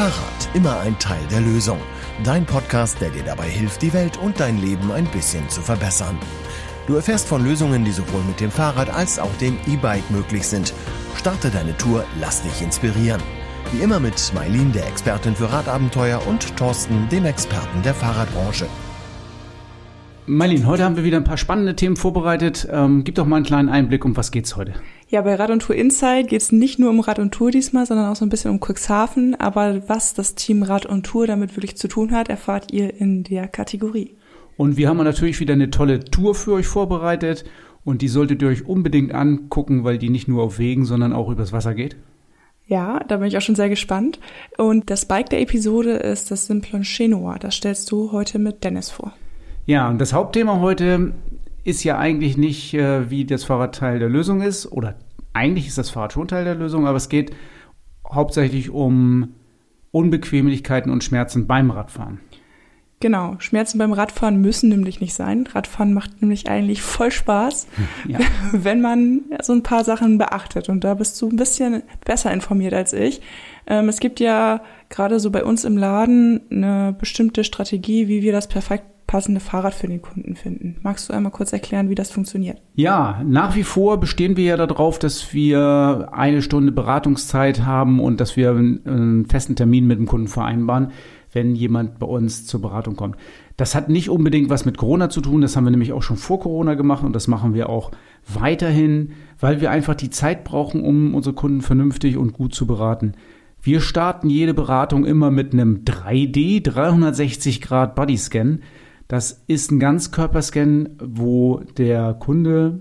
Fahrrad, immer ein Teil der Lösung. Dein Podcast, der dir dabei hilft, die Welt und dein Leben ein bisschen zu verbessern. Du erfährst von Lösungen, die sowohl mit dem Fahrrad als auch dem E-Bike möglich sind. Starte deine Tour, lass dich inspirieren. Wie immer mit Mailin, der Expertin für Radabenteuer, und Thorsten, dem Experten der Fahrradbranche. Marlene, heute haben wir wieder ein paar spannende Themen vorbereitet. Ähm, gib doch mal einen kleinen Einblick, um was geht's heute? Ja, bei Rad und Tour Insight geht es nicht nur um Rad und Tour diesmal, sondern auch so ein bisschen um Cuxhaven. Aber was das Team Rad und Tour damit wirklich zu tun hat, erfahrt ihr in der Kategorie. Und wir haben natürlich wieder eine tolle Tour für euch vorbereitet. Und die solltet ihr euch unbedingt angucken, weil die nicht nur auf Wegen, sondern auch übers Wasser geht. Ja, da bin ich auch schon sehr gespannt. Und das Bike der Episode ist das Simplon Chenoa. Das stellst du heute mit Dennis vor. Ja, und das Hauptthema heute ist ja eigentlich nicht, äh, wie das Fahrrad Teil der Lösung ist, oder eigentlich ist das Fahrrad schon Teil der Lösung, aber es geht hauptsächlich um Unbequemlichkeiten und Schmerzen beim Radfahren. Genau, Schmerzen beim Radfahren müssen nämlich nicht sein. Radfahren macht nämlich eigentlich voll Spaß, ja. wenn man so ein paar Sachen beachtet. Und da bist du ein bisschen besser informiert als ich. Ähm, es gibt ja gerade so bei uns im Laden eine bestimmte Strategie, wie wir das perfekt passende Fahrrad für den Kunden finden. Magst du einmal kurz erklären, wie das funktioniert? Ja, nach wie vor bestehen wir ja darauf, dass wir eine Stunde Beratungszeit haben und dass wir einen festen Termin mit dem Kunden vereinbaren, wenn jemand bei uns zur Beratung kommt. Das hat nicht unbedingt was mit Corona zu tun, das haben wir nämlich auch schon vor Corona gemacht und das machen wir auch weiterhin, weil wir einfach die Zeit brauchen, um unsere Kunden vernünftig und gut zu beraten. Wir starten jede Beratung immer mit einem 3D, 360 Grad Bodyscan. Das ist ein Ganzkörperscan, wo der Kunde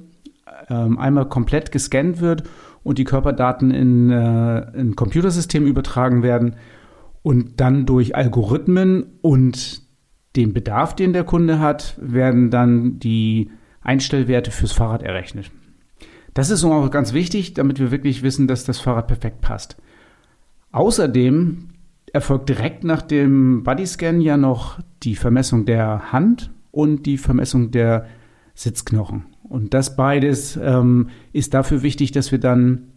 ähm, einmal komplett gescannt wird und die Körperdaten in, äh, ein Computersystem übertragen werden und dann durch Algorithmen und den Bedarf, den der Kunde hat, werden dann die Einstellwerte fürs Fahrrad errechnet. Das ist auch ganz wichtig, damit wir wirklich wissen, dass das Fahrrad perfekt passt. Außerdem erfolgt direkt nach dem Bodyscan ja noch die Vermessung der Hand und die Vermessung der Sitzknochen. Und das beides ähm, ist dafür wichtig, dass wir dann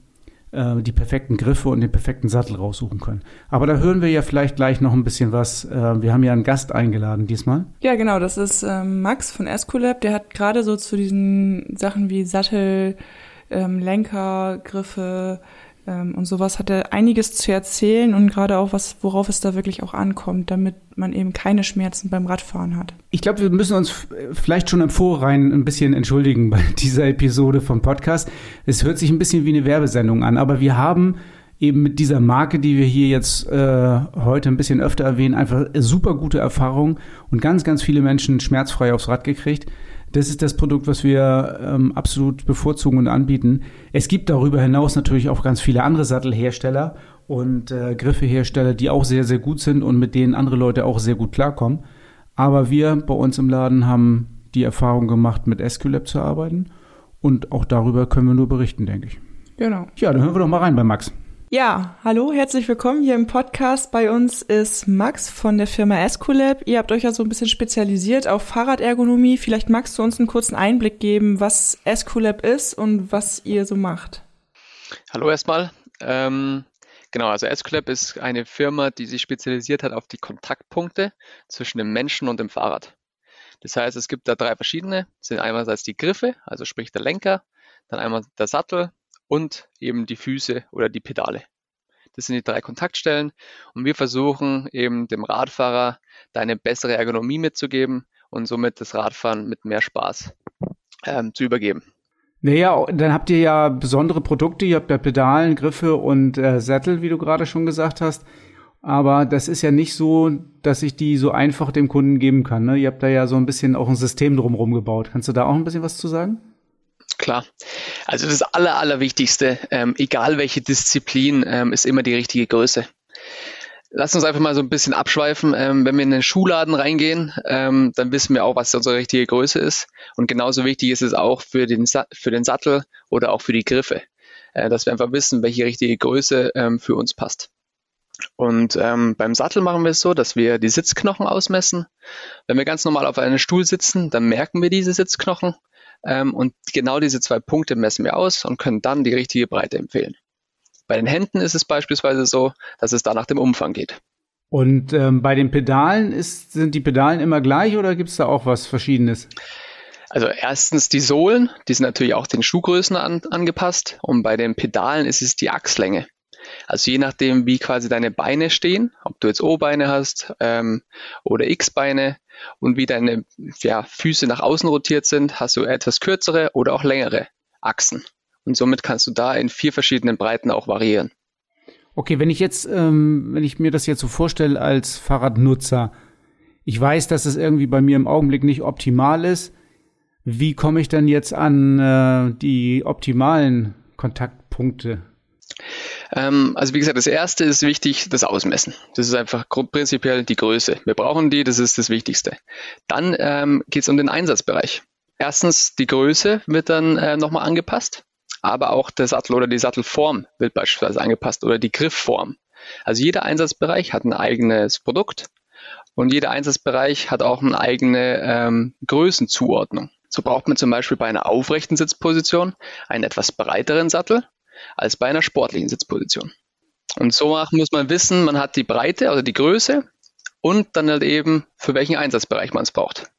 äh, die perfekten Griffe und den perfekten Sattel raussuchen können. Aber da hören wir ja vielleicht gleich noch ein bisschen was. Äh, wir haben ja einen Gast eingeladen diesmal. Ja, genau, das ist ähm, Max von Escolab. Der hat gerade so zu diesen Sachen wie Sattel, ähm, Lenker, Griffe, und sowas hat er einiges zu erzählen und gerade auch was, worauf es da wirklich auch ankommt, damit man eben keine Schmerzen beim Radfahren hat. Ich glaube, wir müssen uns vielleicht schon im Vorrein ein bisschen entschuldigen bei dieser Episode vom Podcast. Es hört sich ein bisschen wie eine Werbesendung an, aber wir haben eben mit dieser Marke, die wir hier jetzt äh, heute ein bisschen öfter erwähnen, einfach super gute Erfahrungen und ganz, ganz viele Menschen schmerzfrei aufs Rad gekriegt. Das ist das Produkt, was wir ähm, absolut bevorzugen und anbieten. Es gibt darüber hinaus natürlich auch ganz viele andere Sattelhersteller und äh, Griffehersteller, die auch sehr, sehr gut sind und mit denen andere Leute auch sehr gut klarkommen. Aber wir bei uns im Laden haben die Erfahrung gemacht, mit Esculap zu arbeiten. Und auch darüber können wir nur berichten, denke ich. Genau. Ja, dann hören wir doch mal rein bei Max. Ja, hallo, herzlich willkommen hier im Podcast. Bei uns ist Max von der Firma Escolab. Ihr habt euch ja so ein bisschen spezialisiert auf Fahrradergonomie. Vielleicht magst du uns einen kurzen Einblick geben, was Escolab ist und was ihr so macht. Hallo erstmal. Ähm, genau, also Escolab ist eine Firma, die sich spezialisiert hat auf die Kontaktpunkte zwischen dem Menschen und dem Fahrrad. Das heißt, es gibt da drei verschiedene. Das sind einerseits die Griffe, also sprich der Lenker, dann einmal der Sattel und eben die Füße oder die Pedale. Das sind die drei Kontaktstellen und wir versuchen eben dem Radfahrer da eine bessere Ergonomie mitzugeben und somit das Radfahren mit mehr Spaß ähm, zu übergeben. Naja, dann habt ihr ja besondere Produkte, ihr habt ja Pedalen, Griffe und äh, Sättel, wie du gerade schon gesagt hast. Aber das ist ja nicht so, dass ich die so einfach dem Kunden geben kann. Ne? Ihr habt da ja so ein bisschen auch ein System drumherum gebaut. Kannst du da auch ein bisschen was zu sagen? Klar. Also das Aller, Allerwichtigste, ähm, egal welche Disziplin, ähm, ist immer die richtige Größe. Lass uns einfach mal so ein bisschen abschweifen. Ähm, wenn wir in den Schuhladen reingehen, ähm, dann wissen wir auch, was unsere richtige Größe ist. Und genauso wichtig ist es auch für den, Sa für den Sattel oder auch für die Griffe, äh, dass wir einfach wissen, welche richtige Größe ähm, für uns passt. Und ähm, beim Sattel machen wir es so, dass wir die Sitzknochen ausmessen. Wenn wir ganz normal auf einem Stuhl sitzen, dann merken wir diese Sitzknochen ähm, und genau diese zwei Punkte messen wir aus und können dann die richtige Breite empfehlen. Bei den Händen ist es beispielsweise so, dass es da nach dem Umfang geht. Und ähm, bei den Pedalen ist, sind die Pedalen immer gleich oder gibt es da auch was Verschiedenes? Also erstens die Sohlen, die sind natürlich auch den Schuhgrößen an, angepasst und bei den Pedalen ist es die Achslänge. Also je nachdem, wie quasi deine Beine stehen, ob du jetzt O-Beine hast ähm, oder X-Beine und wie deine ja, Füße nach außen rotiert sind, hast du etwas kürzere oder auch längere Achsen. Und somit kannst du da in vier verschiedenen Breiten auch variieren. Okay, wenn ich jetzt, ähm, wenn ich mir das jetzt so vorstelle als Fahrradnutzer, ich weiß, dass es irgendwie bei mir im Augenblick nicht optimal ist. Wie komme ich denn jetzt an äh, die optimalen Kontaktpunkte? Ähm, also wie gesagt, das erste ist wichtig, das Ausmessen. Das ist einfach prinzipiell die Größe. Wir brauchen die, das ist das Wichtigste. Dann ähm, geht es um den Einsatzbereich. Erstens, die Größe wird dann äh, nochmal angepasst aber auch der Sattel oder die Sattelform wird beispielsweise angepasst oder die Griffform. Also jeder Einsatzbereich hat ein eigenes Produkt und jeder Einsatzbereich hat auch eine eigene ähm, Größenzuordnung. So braucht man zum Beispiel bei einer aufrechten Sitzposition einen etwas breiteren Sattel als bei einer sportlichen Sitzposition. Und so muss man wissen, man hat die Breite, also die Größe und dann halt eben, für welchen Einsatzbereich man es braucht.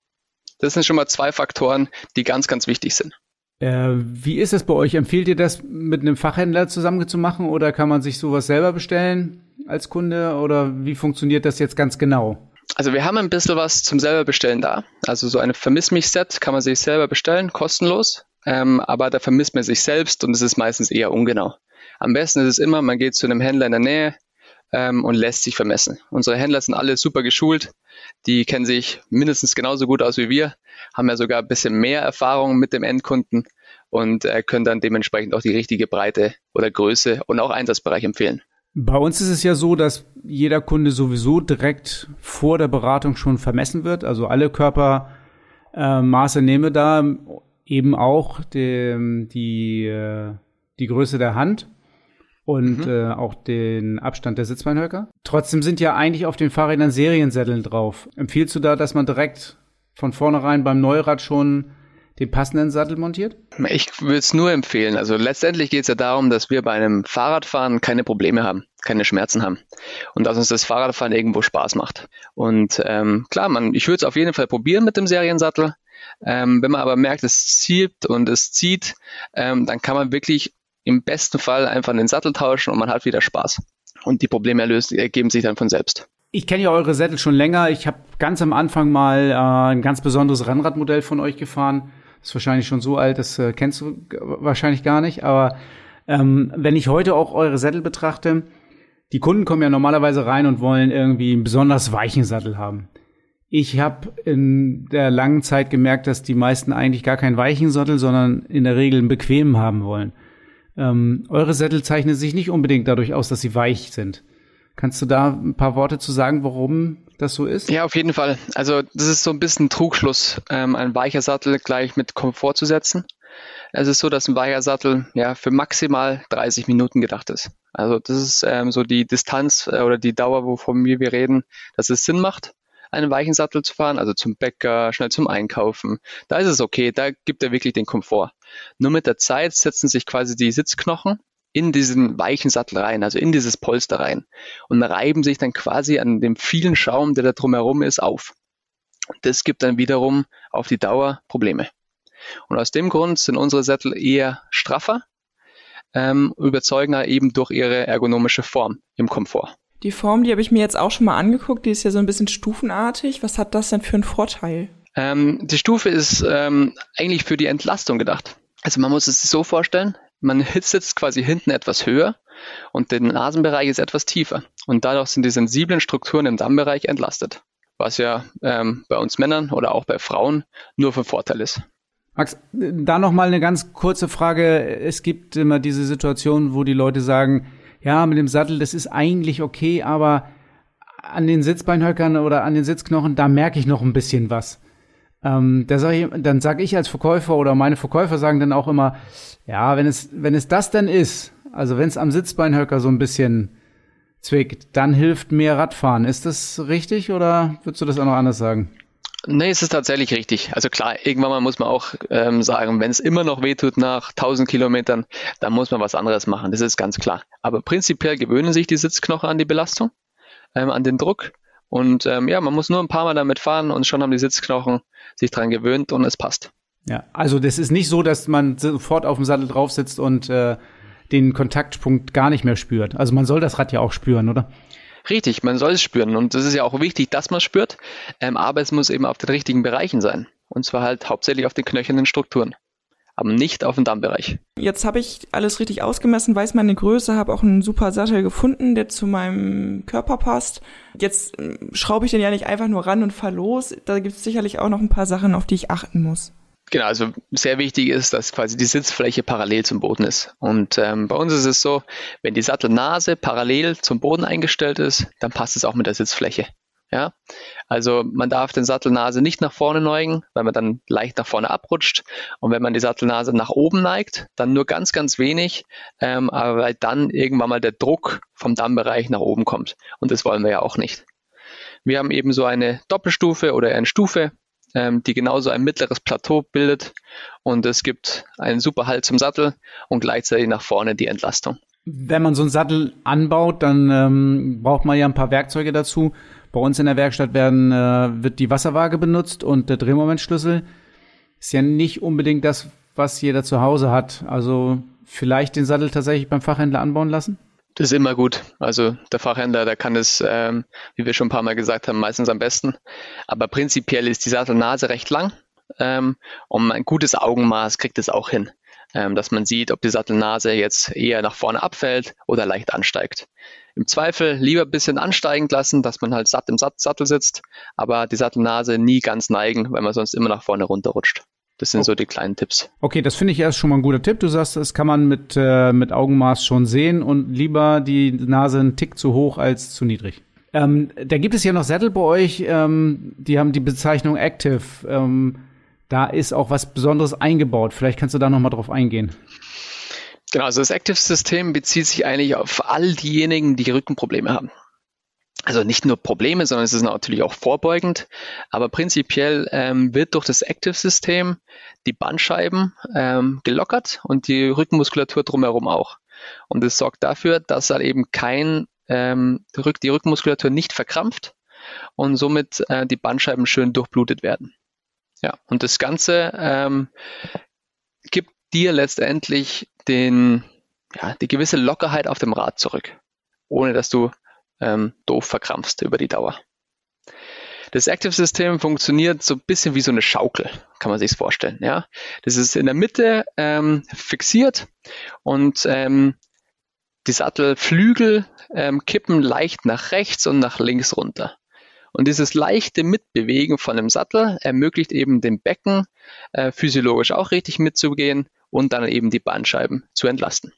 Das sind schon mal zwei Faktoren, die ganz, ganz wichtig sind. Äh, wie ist es bei euch? Empfiehlt ihr das mit einem Fachhändler zusammen zu machen oder kann man sich sowas selber bestellen als Kunde oder wie funktioniert das jetzt ganz genau? Also wir haben ein bisschen was zum selber bestellen da. Also so eine Vermiss mich Set kann man sich selber bestellen, kostenlos. Ähm, aber da vermisst man sich selbst und es ist meistens eher ungenau. Am besten ist es immer, man geht zu einem Händler in der Nähe ähm, und lässt sich vermessen. Unsere Händler sind alle super geschult. Die kennen sich mindestens genauso gut aus wie wir, haben ja sogar ein bisschen mehr Erfahrung mit dem Endkunden und äh, können dann dementsprechend auch die richtige Breite oder Größe und auch Einsatzbereich empfehlen. Bei uns ist es ja so, dass jeder Kunde sowieso direkt vor der Beratung schon vermessen wird. Also alle Körpermaße äh, nehme da eben auch die, die, äh, die Größe der Hand und mhm. äh, auch den Abstand der Sitzbeinhöcker. Trotzdem sind ja eigentlich auf den Fahrrädern Seriensätteln drauf. Empfiehlst du da, dass man direkt von vornherein beim Neurad schon den passenden Sattel montiert? Ich würde es nur empfehlen. Also letztendlich geht es ja darum, dass wir bei einem Fahrradfahren keine Probleme haben, keine Schmerzen haben und dass uns das Fahrradfahren irgendwo Spaß macht. Und ähm, klar, man, ich würde es auf jeden Fall probieren mit dem Seriensattel. Ähm, wenn man aber merkt, es zieht und es zieht, ähm, dann kann man wirklich im besten Fall einfach den Sattel tauschen und man hat wieder Spaß. Und die Probleme ergeben sich dann von selbst. Ich kenne ja eure Sättel schon länger. Ich habe ganz am Anfang mal äh, ein ganz besonderes Rennradmodell von euch gefahren ist wahrscheinlich schon so alt, das äh, kennst du wahrscheinlich gar nicht. Aber ähm, wenn ich heute auch eure Sättel betrachte, die Kunden kommen ja normalerweise rein und wollen irgendwie einen besonders weichen Sattel haben. Ich habe in der langen Zeit gemerkt, dass die meisten eigentlich gar keinen weichen Sattel, sondern in der Regel einen bequemen haben wollen. Ähm, eure Sättel zeichnen sich nicht unbedingt dadurch aus, dass sie weich sind. Kannst du da ein paar Worte zu sagen, warum das so ist? Ja, auf jeden Fall. Also das ist so ein bisschen Trugschluss, ähm, ein weicher Sattel gleich mit Komfort zu setzen. Es ist so, dass ein weicher Sattel ja für maximal 30 Minuten gedacht ist. Also das ist ähm, so die Distanz äh, oder die Dauer, wovon wir, wir reden, dass es Sinn macht, einen weichen Sattel zu fahren, also zum Bäcker, schnell zum Einkaufen. Da ist es okay, da gibt er wirklich den Komfort. Nur mit der Zeit setzen sich quasi die Sitzknochen in diesen weichen Sattel rein, also in dieses Polster rein und reiben sich dann quasi an dem vielen Schaum, der da drumherum ist, auf. Das gibt dann wiederum auf die Dauer Probleme. Und aus dem Grund sind unsere Sättel eher straffer, ähm, überzeugen eben durch ihre ergonomische Form im Komfort. Die Form, die habe ich mir jetzt auch schon mal angeguckt, die ist ja so ein bisschen stufenartig. Was hat das denn für einen Vorteil? Ähm, die Stufe ist ähm, eigentlich für die Entlastung gedacht. Also man muss es sich so vorstellen, man sitzt quasi hinten etwas höher und der Nasenbereich ist etwas tiefer. Und dadurch sind die sensiblen Strukturen im Dammbereich entlastet, was ja ähm, bei uns Männern oder auch bei Frauen nur von Vorteil ist. Max, da noch mal eine ganz kurze Frage. Es gibt immer diese Situation, wo die Leute sagen, ja, mit dem Sattel, das ist eigentlich okay, aber an den Sitzbeinhöckern oder an den Sitzknochen, da merke ich noch ein bisschen was. Ähm, da sag ich, dann sage ich als Verkäufer oder meine Verkäufer sagen dann auch immer, ja, wenn es, wenn es das denn ist, also wenn es am Sitzbeinhöcker so ein bisschen zwickt, dann hilft mehr Radfahren. Ist das richtig oder würdest du das auch noch anders sagen? Nee, es ist tatsächlich richtig. Also klar, irgendwann mal muss man auch ähm, sagen, wenn es immer noch wehtut nach 1000 Kilometern, dann muss man was anderes machen. Das ist ganz klar. Aber prinzipiell gewöhnen sich die Sitzknochen an die Belastung. ähm, an den Druck. Und ähm, ja, man muss nur ein paar Mal damit fahren und schon haben die Sitzknochen sich dran gewöhnt und es passt. Ja, also das ist nicht so, dass man sofort auf dem Sattel drauf sitzt und äh, den Kontaktpunkt gar nicht mehr spürt. Also man soll das Rad ja auch spüren, oder? Richtig, man soll es spüren und es ist ja auch wichtig, dass man es spürt, ähm, aber es muss eben auf den richtigen Bereichen sein. Und zwar halt hauptsächlich auf den knöchernen Strukturen aber nicht auf dem Dammbereich. Jetzt habe ich alles richtig ausgemessen, weiß meine Größe, habe auch einen super Sattel gefunden, der zu meinem Körper passt. Jetzt äh, schraube ich den ja nicht einfach nur ran und fahr los. Da gibt es sicherlich auch noch ein paar Sachen, auf die ich achten muss. Genau, also sehr wichtig ist, dass quasi die Sitzfläche parallel zum Boden ist. Und ähm, bei uns ist es so, wenn die Sattelnase parallel zum Boden eingestellt ist, dann passt es auch mit der Sitzfläche. Ja, also man darf den Sattelnase nicht nach vorne neigen, weil man dann leicht nach vorne abrutscht. Und wenn man die Sattelnase nach oben neigt, dann nur ganz, ganz wenig, ähm, aber weil dann irgendwann mal der Druck vom Dammbereich nach oben kommt. Und das wollen wir ja auch nicht. Wir haben eben so eine Doppelstufe oder eine Stufe, ähm, die genauso ein mittleres Plateau bildet. Und es gibt einen super Halt zum Sattel und gleichzeitig nach vorne die Entlastung. Wenn man so einen Sattel anbaut, dann ähm, braucht man ja ein paar Werkzeuge dazu. Bei uns in der Werkstatt werden, äh, wird die Wasserwaage benutzt und der Drehmomentschlüssel ist ja nicht unbedingt das, was jeder zu Hause hat. Also vielleicht den Sattel tatsächlich beim Fachhändler anbauen lassen? Das ist immer gut. Also der Fachhändler, der kann es, ähm, wie wir schon ein paar Mal gesagt haben, meistens am besten. Aber prinzipiell ist die Sattelnase recht lang ähm, und ein gutes Augenmaß kriegt es auch hin, ähm, dass man sieht, ob die Sattelnase jetzt eher nach vorne abfällt oder leicht ansteigt. Im Zweifel lieber ein bisschen ansteigend lassen, dass man halt satt im Sattel sitzt, aber die Sattelnase nie ganz neigen, weil man sonst immer nach vorne runterrutscht. Das sind oh. so die kleinen Tipps. Okay, das finde ich erst schon mal ein guter Tipp. Du sagst, das kann man mit, äh, mit Augenmaß schon sehen und lieber die Nase einen Tick zu hoch als zu niedrig. Ähm, da gibt es ja noch Sättel bei euch, ähm, die haben die Bezeichnung Active. Ähm, da ist auch was Besonderes eingebaut. Vielleicht kannst du da noch mal drauf eingehen. Genau, also das Active-System bezieht sich eigentlich auf all diejenigen, die Rückenprobleme haben. Also nicht nur Probleme, sondern es ist natürlich auch vorbeugend. Aber prinzipiell ähm, wird durch das Active-System die Bandscheiben ähm, gelockert und die Rückenmuskulatur drumherum auch. Und es sorgt dafür, dass halt eben kein ähm, die Rückenmuskulatur nicht verkrampft und somit äh, die Bandscheiben schön durchblutet werden. Ja, und das Ganze ähm, gibt dir letztendlich den, ja, die gewisse Lockerheit auf dem Rad zurück, ohne dass du ähm, doof verkrampfst über die Dauer. Das Active-System funktioniert so ein bisschen wie so eine Schaukel, kann man sich vorstellen. Ja, das ist in der Mitte ähm, fixiert und ähm, die Sattelflügel ähm, kippen leicht nach rechts und nach links runter. Und dieses leichte Mitbewegen von dem Sattel ermöglicht eben dem Becken äh, physiologisch auch richtig mitzugehen und dann eben die Bandscheiben zu entlasten.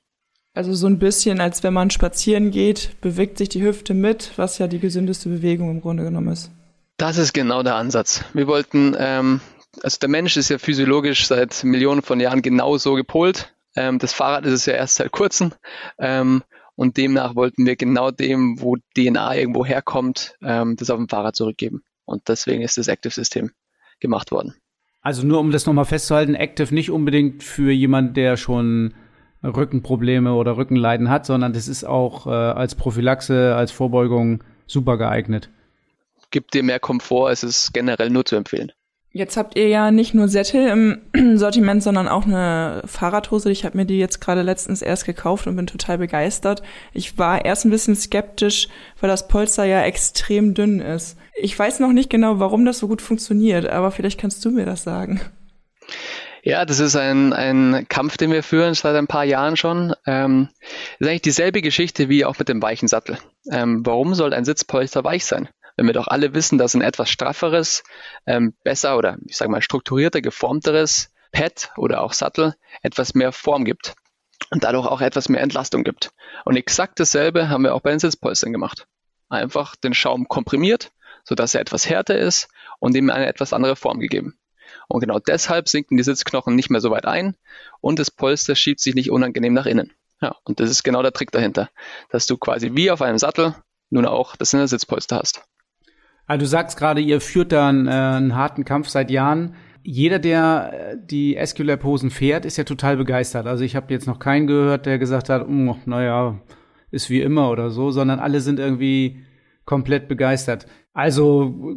Also so ein bisschen, als wenn man spazieren geht, bewegt sich die Hüfte mit, was ja die gesündeste Bewegung im Grunde genommen ist. Das ist genau der Ansatz. Wir wollten, ähm, also der Mensch ist ja physiologisch seit Millionen von Jahren genau so gepolt. Ähm, das Fahrrad ist es ja erst seit kurzem. Ähm, und demnach wollten wir genau dem, wo DNA irgendwo herkommt, ähm, das auf dem Fahrrad zurückgeben. Und deswegen ist das Active-System gemacht worden. Also nur um das nochmal festzuhalten, Active nicht unbedingt für jemand, der schon Rückenprobleme oder Rückenleiden hat, sondern das ist auch äh, als Prophylaxe, als Vorbeugung super geeignet. Gibt dir mehr Komfort, es ist generell nur zu empfehlen. Jetzt habt ihr ja nicht nur Sättel im Sortiment, sondern auch eine Fahrradhose. Ich habe mir die jetzt gerade letztens erst gekauft und bin total begeistert. Ich war erst ein bisschen skeptisch, weil das Polster ja extrem dünn ist. Ich weiß noch nicht genau, warum das so gut funktioniert, aber vielleicht kannst du mir das sagen. Ja, das ist ein, ein Kampf, den wir führen seit ein paar Jahren schon. Ähm, ist eigentlich dieselbe Geschichte wie auch mit dem weichen Sattel. Ähm, warum soll ein Sitzpolster weich sein? wenn wir doch alle wissen, dass ein etwas strafferes, ähm, besser oder ich sage mal strukturierter, geformteres Pad oder auch Sattel etwas mehr Form gibt und dadurch auch etwas mehr Entlastung gibt. Und exakt dasselbe haben wir auch bei den Sitzpolstern gemacht. Einfach den Schaum komprimiert, sodass er etwas härter ist und ihm eine etwas andere Form gegeben. Und genau deshalb sinken die Sitzknochen nicht mehr so weit ein und das Polster schiebt sich nicht unangenehm nach innen. Ja, und das ist genau der Trick dahinter, dass du quasi wie auf einem Sattel nun auch das Sitzpolster hast. Also du sagst gerade, ihr führt da einen, äh, einen harten Kampf seit Jahren. Jeder, der äh, die Esculap-Hosen fährt, ist ja total begeistert. Also ich habe jetzt noch keinen gehört, der gesagt hat, oh, naja, ist wie immer oder so, sondern alle sind irgendwie komplett begeistert. Also,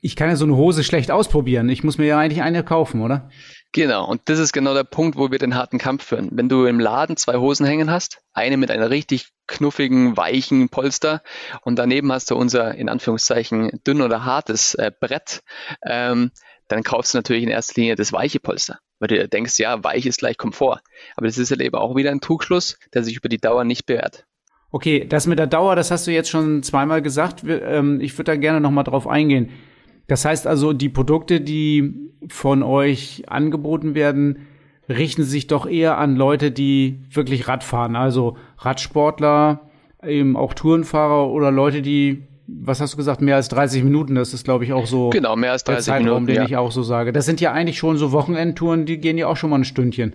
ich kann ja so eine Hose schlecht ausprobieren. Ich muss mir ja eigentlich eine kaufen, oder? Genau, und das ist genau der Punkt, wo wir den harten Kampf führen. Wenn du im Laden zwei Hosen hängen hast, eine mit einer richtig knuffigen, weichen Polster und daneben hast du unser, in Anführungszeichen, dünn oder hartes äh, Brett, ähm, dann kaufst du natürlich in erster Linie das weiche Polster, weil du denkst, ja, weich ist gleich Komfort. Aber das ist halt eben auch wieder ein Trugschluss, der sich über die Dauer nicht bewährt. Okay, das mit der Dauer, das hast du jetzt schon zweimal gesagt. Ähm, ich würde da gerne nochmal drauf eingehen. Das heißt also, die Produkte, die von euch angeboten werden, richten sich doch eher an Leute, die wirklich Rad fahren. Also Radsportler, eben auch Tourenfahrer oder Leute, die, was hast du gesagt, mehr als 30 Minuten, das ist glaube ich auch so genau, mehr als 30 der Zeitraum, Minuten, den ja. ich auch so sage. Das sind ja eigentlich schon so Wochenendtouren, die gehen ja auch schon mal ein Stündchen.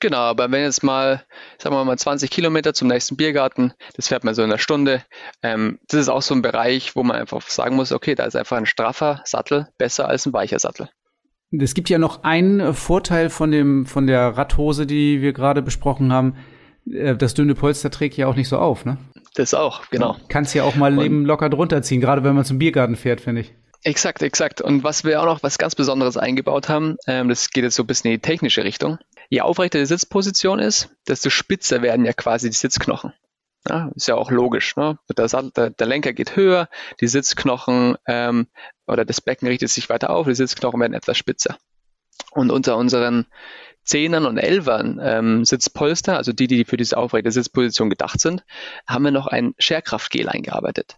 Genau, aber wenn jetzt mal, sagen wir mal 20 Kilometer zum nächsten Biergarten, das fährt man so in einer Stunde. Ähm, das ist auch so ein Bereich, wo man einfach sagen muss, okay, da ist einfach ein straffer Sattel besser als ein weicher Sattel. Es gibt ja noch einen Vorteil von dem, von der Radhose, die wir gerade besprochen haben. Äh, das dünne Polster trägt ja auch nicht so auf, ne? Das auch, genau. Kannst ja auch mal eben locker drunter ziehen, gerade wenn man zum Biergarten fährt, finde ich. Exakt, exakt. Und was wir auch noch was ganz Besonderes eingebaut haben, ähm, das geht jetzt so ein bisschen in die technische Richtung. Je aufrechter die Sitzposition ist, desto spitzer werden ja quasi die Sitzknochen. Ja, ist ja auch logisch. Ne? Der, der, der, Lenker geht höher, die Sitzknochen ähm, oder das Becken richtet sich weiter auf, die Sitzknochen werden etwas spitzer. Und unter unseren Zehnern und Elfern ähm, Sitzpolster, also die, die für diese aufrechte Sitzposition gedacht sind, haben wir noch ein Scherkraftgel eingearbeitet.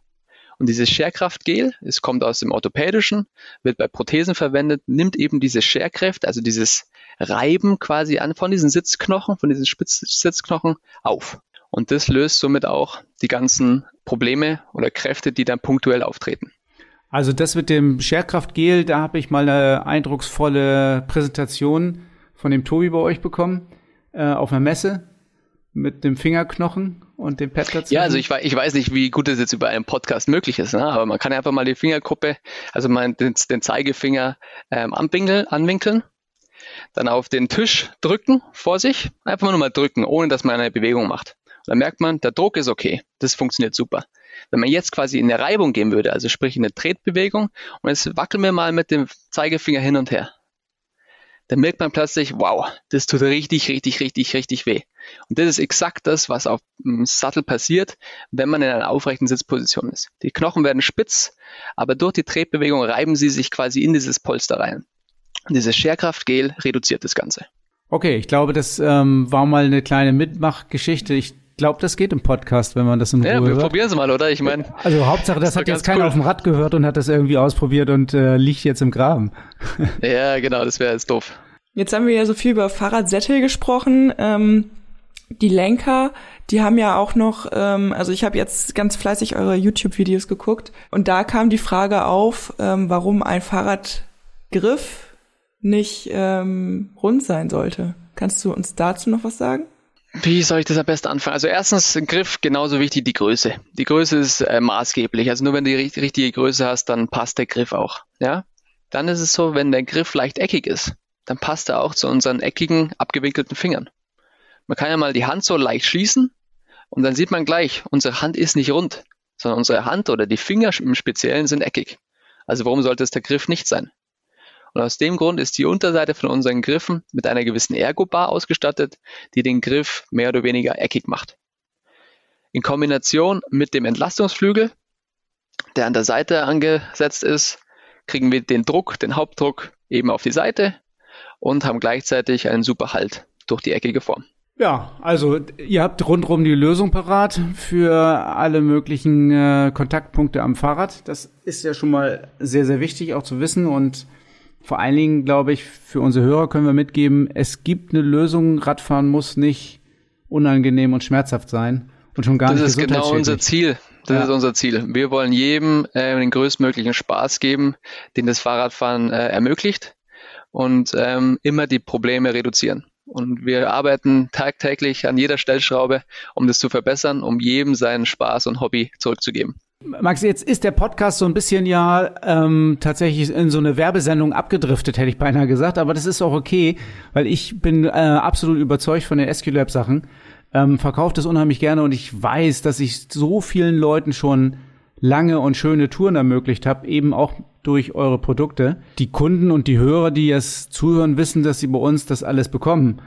Und dieses Scherkraftgel, es kommt aus dem Orthopädischen, wird bei Prothesen verwendet, nimmt eben diese Scherkräfte, also dieses Reiben quasi an von diesen Sitzknochen, von diesen Sitzknochen auf. Und das löst somit auch die ganzen Probleme oder Kräfte, die dann punktuell auftreten. Also das mit dem Scherkraftgel, da habe ich mal eine eindrucksvolle Präsentation von dem Tobi bei euch bekommen äh, auf einer Messe mit dem Fingerknochen und dem Pad dazu. Ja, also ich, ich weiß nicht, wie gut das jetzt über einen Podcast möglich ist, ne? aber man kann einfach mal die Fingerkuppe, also mal den, den Zeigefinger ähm, anwinkeln, anwinkeln, dann auf den Tisch drücken vor sich, einfach nur mal drücken, ohne dass man eine Bewegung macht. Und dann merkt man, der Druck ist okay, das funktioniert super. Wenn man jetzt quasi in eine Reibung gehen würde, also sprich in eine Tretbewegung, und jetzt wackeln wir mal mit dem Zeigefinger hin und her, dann merkt man plötzlich, wow, das tut richtig, richtig, richtig, richtig weh. Und das ist exakt das, was auf dem Sattel passiert, wenn man in einer aufrechten Sitzposition ist. Die Knochen werden spitz, aber durch die Tretbewegung reiben sie sich quasi in dieses Polster rein. Und dieses Scherkraftgel reduziert das Ganze. Okay, ich glaube, das ähm, war mal eine kleine Mitmachgeschichte. Ich glaube, das geht im Podcast, wenn man das in Ruhe ja, wir hört. probieren es mal, oder? Ich meine, Also Hauptsache, das, hat jetzt keiner cool. auf dem Rad gehört und hat das irgendwie ausprobiert und äh, liegt jetzt im Graben. ja, genau, das wäre jetzt doof. Jetzt haben wir ja so viel über Fahrradsättel gesprochen. Ähm, die Lenker, die haben ja auch noch, ähm, also ich habe jetzt ganz fleißig eure YouTube-Videos geguckt und da kam die Frage auf, ähm, warum ein Fahrradgriff nicht ähm, rund sein sollte. Kannst du uns dazu noch was sagen? Wie soll ich das am besten anfangen? Also erstens, Griff, genauso wichtig die Größe. Die Größe ist äh, maßgeblich. Also nur wenn du die richt- richtige Größe hast, dann passt der Griff auch. Ja? Dann ist es so, wenn der Griff leicht eckig ist, dann passt er auch zu unseren eckigen, abgewinkelten Fingern. Man kann ja mal die Hand so leicht schließen und dann sieht man gleich, unsere Hand ist nicht rund, sondern unsere Hand oder die Finger im Speziellen sind eckig. Also warum sollte es der Griff nicht sein? Und aus dem Grund ist die Unterseite von unseren Griffen mit einer gewissen Ergobar ausgestattet, die den Griff mehr oder weniger eckig macht. In Kombination mit dem Entlastungsflügel, der an der Seite angesetzt ist, kriegen wir den Druck, den Hauptdruck eben auf die Seite und haben gleichzeitig einen super Halt durch die eckige Form. Ja, also ihr habt rundrum die Lösung parat für alle möglichen äh, Kontaktpunkte am Fahrrad. Das ist ja schon mal sehr, sehr wichtig auch zu wissen und vor allen Dingen, glaube ich, für unsere Hörer können wir mitgeben, es gibt eine Lösung. Radfahren muss nicht unangenehm und schmerzhaft sein und schon gar das nicht ist genau unser. Ziel. Das Ja. ist unser Ziel. Wir wollen jedem äh, den größtmöglichen Spaß geben, den das Fahrradfahren äh, ermöglicht und ähm, immer die Probleme reduzieren. Und wir arbeiten tagtäglich an jeder Stellschraube, um das zu verbessern, um jedem seinen Spaß und Hobby zurückzugeben. Max, jetzt ist der Podcast so ein bisschen ja ähm, tatsächlich in so eine Werbesendung abgedriftet, hätte ich beinahe gesagt, aber das ist auch okay, weil ich bin äh, absolut überzeugt von den SQLab-Sachen, ähm, verkaufe das unheimlich gerne und ich weiß, dass ich so vielen Leuten schon lange und schöne Touren ermöglicht habt, eben auch durch eure Produkte. Die Kunden und die Hörer, die jetzt zuhören, wissen, dass sie bei uns das alles bekommen.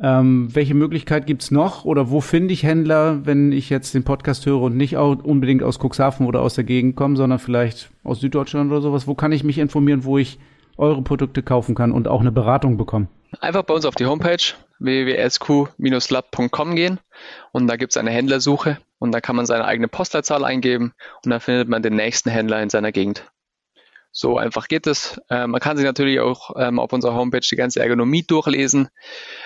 Ähm, welche Möglichkeit gibt's noch oder wo finde ich Händler, wenn ich jetzt den Podcast höre und nicht auch unbedingt aus Cuxhaven oder aus der Gegend komme, sondern vielleicht aus Süddeutschland oder sowas? Wo kann ich mich informieren, wo ich eure Produkte kaufen kann und auch eine Beratung bekommen? Einfach bei uns auf die Homepage www.sq-lab.com gehen und da gibt es eine Händlersuche und da kann man seine eigene Postleitzahl eingeben und dann findet man den nächsten Händler in seiner Gegend. So einfach geht es. Äh, man kann sich natürlich auch ähm, auf unserer Homepage die ganze Ergonomie durchlesen.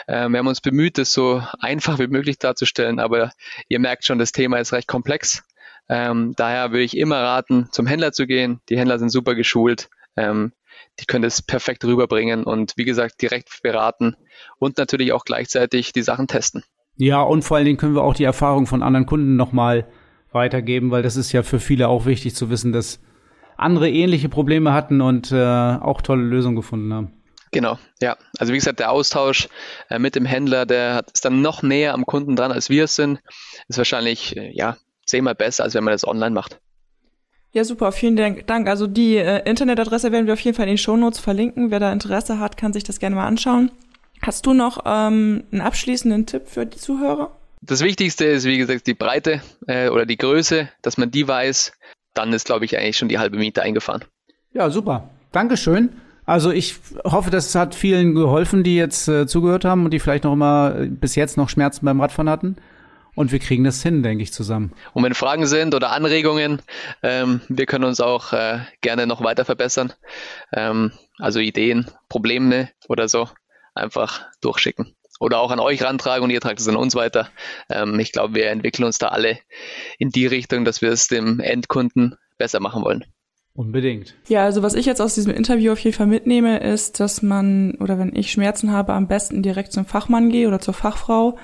Äh, wir haben uns bemüht, das so einfach wie möglich darzustellen, aber ihr merkt schon, das Thema ist recht komplex. Ähm, daher würde ich immer raten, zum Händler zu gehen. Die Händler sind super geschult. Ähm, die können das perfekt rüberbringen und wie gesagt direkt beraten und natürlich auch gleichzeitig die Sachen testen. Ja, und vor allen Dingen können wir auch die Erfahrung von anderen Kunden nochmal weitergeben, weil das ist ja für viele auch wichtig zu wissen, dass andere ähnliche Probleme hatten und äh, auch tolle Lösungen gefunden haben. Genau, ja. Also wie gesagt, der Austausch äh, mit dem Händler, der hat, ist dann noch näher am Kunden dran, als wir es sind. Ist wahrscheinlich äh, ja zehnmal besser, als wenn man das online macht. Ja, super, vielen Dank. Also die äh, Internetadresse werden wir auf jeden Fall in den Shownotes verlinken. Wer da Interesse hat, kann sich das gerne mal anschauen. Hast du noch ähm, einen abschließenden Tipp für die Zuhörer? Das Wichtigste ist, wie gesagt, die Breite äh, oder die Größe, dass man die weiß. Dann ist, glaube ich, eigentlich schon die halbe Miete eingefahren. Ja, super. Dankeschön. Also ich hoffe, das hat vielen geholfen, die jetzt äh, zugehört haben und die vielleicht noch immer äh, bis jetzt noch Schmerzen beim Radfahren hatten. Und wir kriegen das hin, denke ich, zusammen. Und wenn Fragen sind oder Anregungen, ähm, wir können uns auch äh, gerne noch weiter verbessern. Ähm, also Ideen, Probleme oder so, einfach durchschicken. Oder auch an euch rantragen und ihr tragt es an uns weiter. Ähm, ich glaube, wir entwickeln uns da alle in die Richtung, dass wir es dem Endkunden besser machen wollen. Unbedingt. Ja, also was ich jetzt aus diesem Interview auf jeden Fall mitnehme, ist, dass man, oder wenn ich Schmerzen habe, am besten direkt zum Fachmann gehe oder zur Fachfrau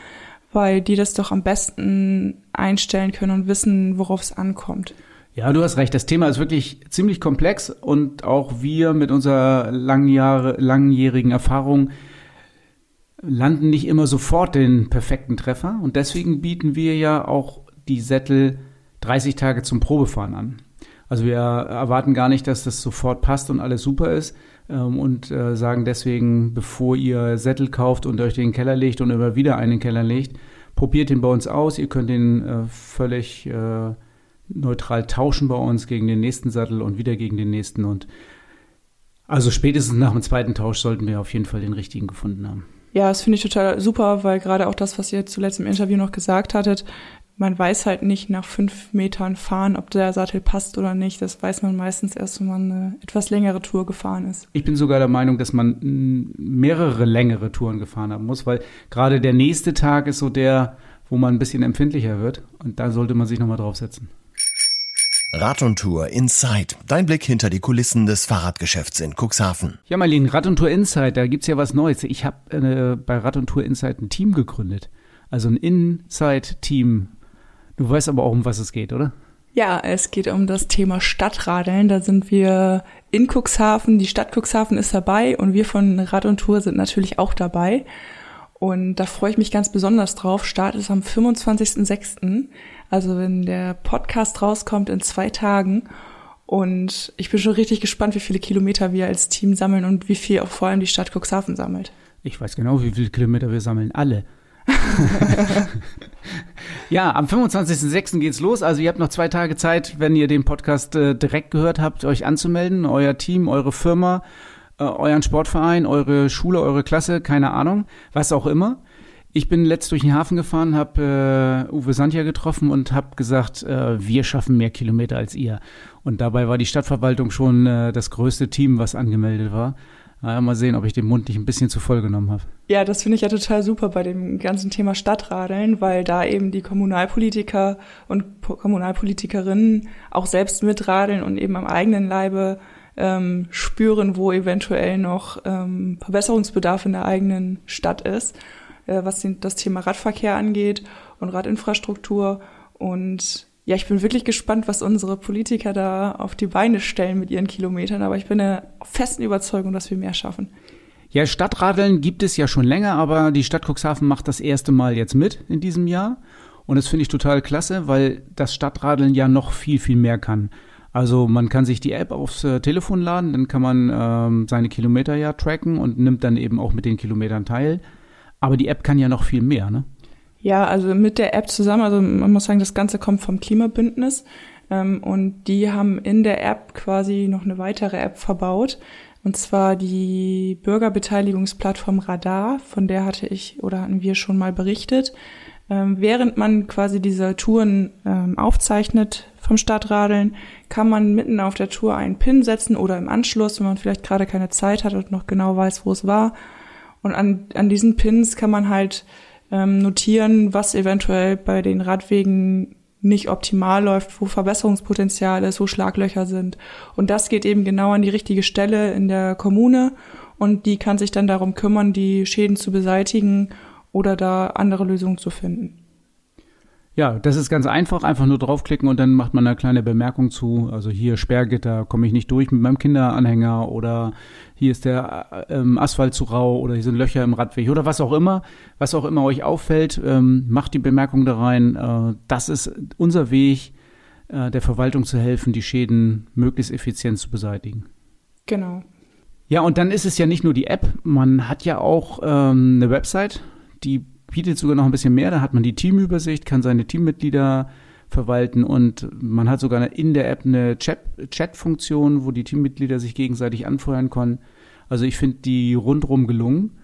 weil die das doch am besten einstellen können und wissen, worauf es ankommt. Ja, du hast recht. Das Thema ist wirklich ziemlich komplex und auch wir mit unserer langjährigen Erfahrung landen nicht immer sofort den perfekten Treffer und deswegen bieten wir ja auch die Sättel 30 Tage zum Probefahren an. Also wir erwarten gar nicht, dass das sofort passt und alles super ist, ähm, und äh, sagen deswegen, bevor ihr Sättel kauft und euch den Keller legt und immer wieder einen Keller legt, probiert den bei uns aus. Ihr könnt den äh, völlig äh, neutral tauschen bei uns gegen den nächsten Sattel und wieder gegen den nächsten. Und also spätestens nach dem zweiten Tausch sollten wir auf jeden Fall den richtigen gefunden haben. Ja, das finde ich total super, weil gerade auch das, was ihr zuletzt im Interview noch gesagt hattet, man weiß halt nicht nach fünf Metern fahren, ob der Sattel passt oder nicht. Das weiß man meistens erst, wenn man eine etwas längere Tour gefahren ist. Ich bin sogar der Meinung, dass man mehrere längere Touren gefahren haben muss, weil gerade der nächste Tag ist so der, wo man ein bisschen empfindlicher wird. Und da sollte man sich nochmal draufsetzen. Rad und Tour Inside. Dein Blick hinter die Kulissen des Fahrradgeschäfts in Cuxhaven. Ja, Marlene, Rad und Tour Inside, da gibt's ja was Neues. Ich habe äh, bei Rad und Tour Inside ein Team gegründet. Also ein Inside-Team Du weißt aber auch, um was es geht, oder? Ja, es geht um das Thema Stadtradeln. Da sind wir in Cuxhaven. Die Stadt Cuxhaven ist dabei und wir von Rad und Tour sind natürlich auch dabei. Und da freue ich mich ganz besonders drauf. Start ist am 25.06. Also wenn der Podcast rauskommt in zwei Tagen. Und ich bin schon richtig gespannt, wie viele Kilometer wir als Team sammeln und wie viel auch vor allem die Stadt Cuxhaven sammelt. Ich weiß genau, wie viele Kilometer wir sammeln. Alle. ja, am 25.06. geht's los. Also ihr habt noch zwei Tage Zeit, wenn ihr den Podcast äh, direkt gehört habt, euch anzumelden. Euer Team, eure Firma, äh, euren Sportverein, eure Schule, eure Klasse, keine Ahnung, was auch immer. Ich bin letzt durch den Hafen gefahren, habe äh, Uwe Sandja getroffen und habe gesagt, äh, wir schaffen mehr Kilometer als ihr. Und dabei war die Stadtverwaltung schon äh, das größte Team, was angemeldet war. Ja, mal sehen, ob ich den Mund nicht ein bisschen zu voll genommen habe. Ja, das finde ich ja total super bei dem ganzen Thema Stadtradeln, weil da eben die Kommunalpolitiker und Kommunalpolitikerinnen auch selbst mitradeln und eben am eigenen Leibe ähm, spüren, wo eventuell noch ähm, Verbesserungsbedarf in der eigenen Stadt ist, äh, was das Thema Radverkehr angeht und Radinfrastruktur. Und ja, ich bin wirklich gespannt, was unsere Politiker da auf die Beine stellen mit ihren Kilometern, aber ich bin der festen Überzeugung, dass wir mehr schaffen. Ja, Stadtradeln gibt es ja schon länger, aber die Stadt Cuxhaven macht das erste Mal jetzt mit in diesem Jahr. Und das finde ich total klasse, weil das Stadtradeln ja noch viel, viel mehr kann. Also man kann sich die App aufs äh, Telefon laden, dann kann man ähm, seine Kilometer ja tracken und nimmt dann eben auch mit den Kilometern teil. Aber die App kann ja noch viel mehr, ne? Ja, also mit der App zusammen, also man muss sagen, das Ganze kommt vom Klimabündnis ähm, und die haben in der App quasi noch eine weitere App verbaut und zwar die Bürgerbeteiligungsplattform Radar, von der hatte ich oder hatten wir schon mal berichtet. Ähm, während man quasi diese Touren ähm, aufzeichnet vom Stadtradeln, kann man mitten auf der Tour einen Pin setzen oder im Anschluss, wenn man vielleicht gerade keine Zeit hat und noch genau weiß, wo es war. Und an, an diesen Pins kann man halt ähm, notieren, was eventuell bei den Radwegen nicht optimal läuft, wo Verbesserungspotenzial ist, wo Schlaglöcher sind. Und das geht eben genau an die richtige Stelle in der Kommune und die kann sich dann darum kümmern, die Schäden zu beseitigen oder da andere Lösungen zu finden. Ja, das ist ganz einfach. Einfach nur draufklicken und dann macht man eine kleine Bemerkung zu. Also hier Sperrgitter, komme ich nicht durch mit meinem Kinderanhänger oder hier ist der ähm, Asphalt zu rau oder hier sind Löcher im Radweg oder was auch immer, was auch immer euch auffällt, ähm, macht die Bemerkung da rein. Äh, das ist unser Weg, äh, der Verwaltung zu helfen, die Schäden möglichst effizient zu beseitigen. Genau. Ja, und dann ist es ja nicht nur die App, man hat ja auch ähm, eine Website, die bietet sogar noch ein bisschen mehr. Da hat man die Teamübersicht, kann seine Teammitglieder verwalten und man hat sogar in der App eine Chat-Funktion, wo die Teammitglieder sich gegenseitig anfeuern können. Also ich finde die rundrum gelungen.